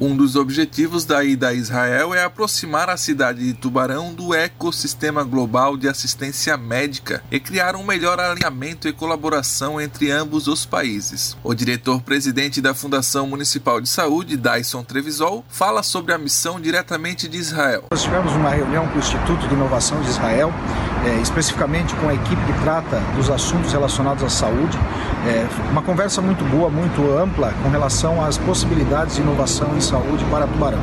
Um dos objetivos da ida a Israel é aproximar a cidade de Tubarão do ecossistema global de assistência médica e criar um melhor alinhamento e colaboração entre ambos os países. O diretor-presidente da Fundação Municipal de Saúde, Dyson Trevisol, fala sobre a missão diretamente de Israel. Nós tivemos uma reunião com o Instituto de Inovação de Israel, é, especificamente com a equipe que trata dos assuntos relacionados à saúde. É, uma conversa muito boa, muito ampla com relação às possibilidades de inovação em saúde para Tubarão.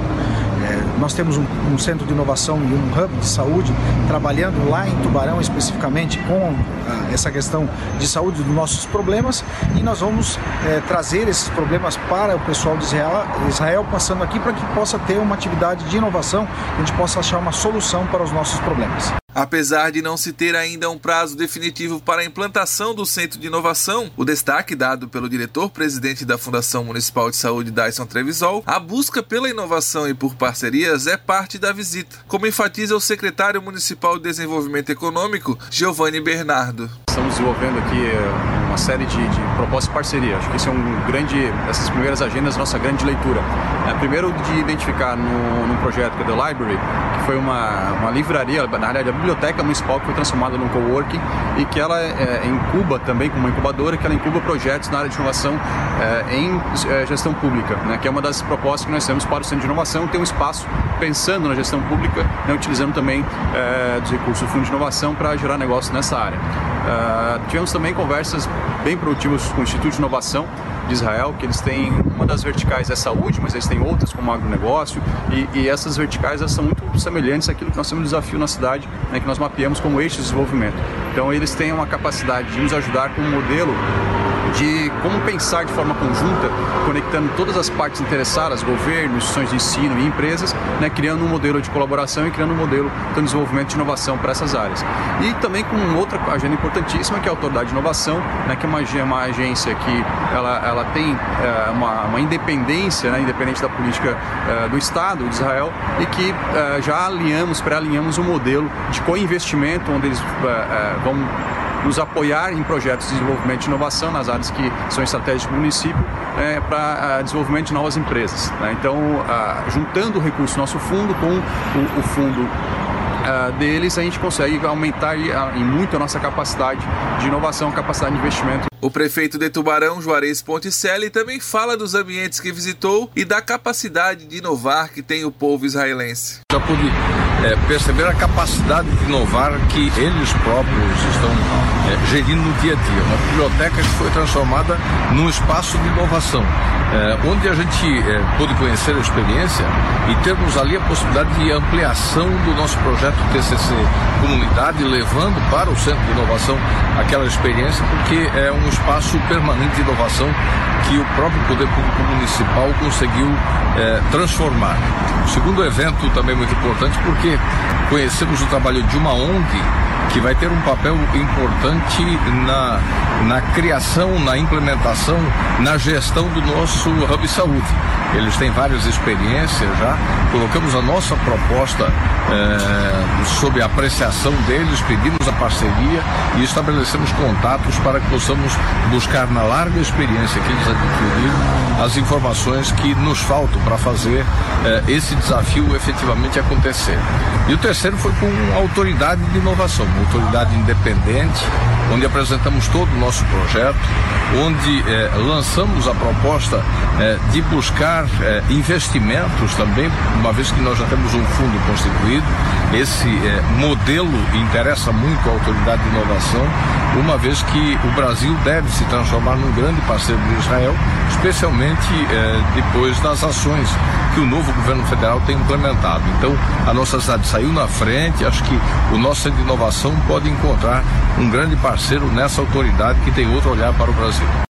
É, nós temos um, um, centro de inovação e um hub de saúde trabalhando lá em Tubarão especificamente com ah, essa questão de saúde dos nossos problemas e nós vamos é, trazer esses problemas para o pessoal de Israel, Israel passando aqui para que possa ter uma atividade de inovação, a gente possa achar uma solução para os nossos problemas. Apesar de não se ter ainda um prazo definitivo para a implantação do Centro de Inovação, o destaque dado pelo diretor-presidente da Fundação Municipal de Saúde, Dyson Trevisol, a busca pela inovação e por parcerias é parte da visita, como enfatiza o secretário municipal de Desenvolvimento Econômico, Giovanni Bernardo. Estamos desenvolvendo aqui eh, uma série de, de propostas de parceria. Acho que esse é um grande, essas primeiras agendas, nossa grande leitura. É, primeiro de identificar no, projeto que é The Library, foi uma, uma livraria, na realidade a biblioteca municipal que foi transformada num coworking e que ela é, incuba também como uma incubadora, que ela incuba projetos na área de inovação é, em é, gestão pública, né, que é uma das propostas que nós temos para o Centro de Inovação, ter um espaço pensando na gestão pública, né, utilizando também dos recursos do Fundo de Inovação para gerar negócios nessa área. Uh, tivemos também conversas bem produtivas com o Instituto de Inovação de Israel, que eles têm uma das verticais é saúde, mas eles têm outras como agronegócio, e, e essas verticais são muito semelhantes àquilo que nós temos um desafio na cidade, né, que nós mapeamos como eixo de desenvolvimento. Então eles têm uma capacidade de nos ajudar com um modelo de como pensar de forma conjunta, conectando todas as partes interessadas, governo, instituições de ensino e empresas, né, criando um modelo de colaboração e criando um modelo de desenvolvimento de inovação para essas áreas. E também com outra agenda importantíssima, que é a Autoridade de Inovação, né, que é uma, uma agência que ela, ela tem é, uma, uma, independência, né, independente da política é, do Estado de Israel, e que é, já alinhamos, pré-alinhamos um modelo de co-investimento, onde eles vão nos apoiar em projetos de desenvolvimento de inovação nas áreas que são estratégicas do município é, para uh, desenvolvimento de novas empresas. Né? Então, uh, juntando o recurso do nosso fundo com o, o fundo uh, deles, a gente consegue aumentar em muito a nossa capacidade de inovação, capacidade de investimento. O prefeito de Tubarão, Juarez Ponticelli, também fala dos ambientes que visitou e da capacidade de inovar que tem o povo israelense. Já pude é, perceber a capacidade de inovar que eles próprios estão é, gerindo no dia a dia. Uma biblioteca que foi transformada num espaço de inovação, é, onde a gente é, pôde conhecer a experiência e termos ali a possibilidade de ampliação do nosso projeto TCC Comunidade, levando para o Centro de Inovação aquela experiência, porque é um espaço permanente de inovação que o próprio Poder Público Municipal conseguiu é, transformar. O segundo evento também muito importante porque conhecemos o trabalho de uma ONG que vai ter um papel importante na, na criação, na implementação, na gestão do nosso Hub Saúde. Eles têm várias experiências já. Colocamos a nossa proposta é, sob apreciação deles, pedimos a parceria e estabelecemos contatos para que possamos buscar na larga experiência que eles adquiriram as informações que nos faltam para fazer é, esse desafio efetivamente acontecer. E o terceiro foi com autoridade de inovação, uma autoridade independente, onde apresentamos todo o nosso projeto, onde é, lançamos a proposta de buscar é, investimentos também, uma vez que nós já temos um fundo constituído. Esse modelo interessa muito a autoridade de inovação, uma vez que o Brasil deve se transformar num grande parceiro de Israel, especialmente é, depois das ações que o novo governo federal tem implementado. Então, a nossa cidade saiu na frente, acho que o nosso centro de inovação pode encontrar um grande parceiro nessa autoridade que tem outro olhar para o Brasil.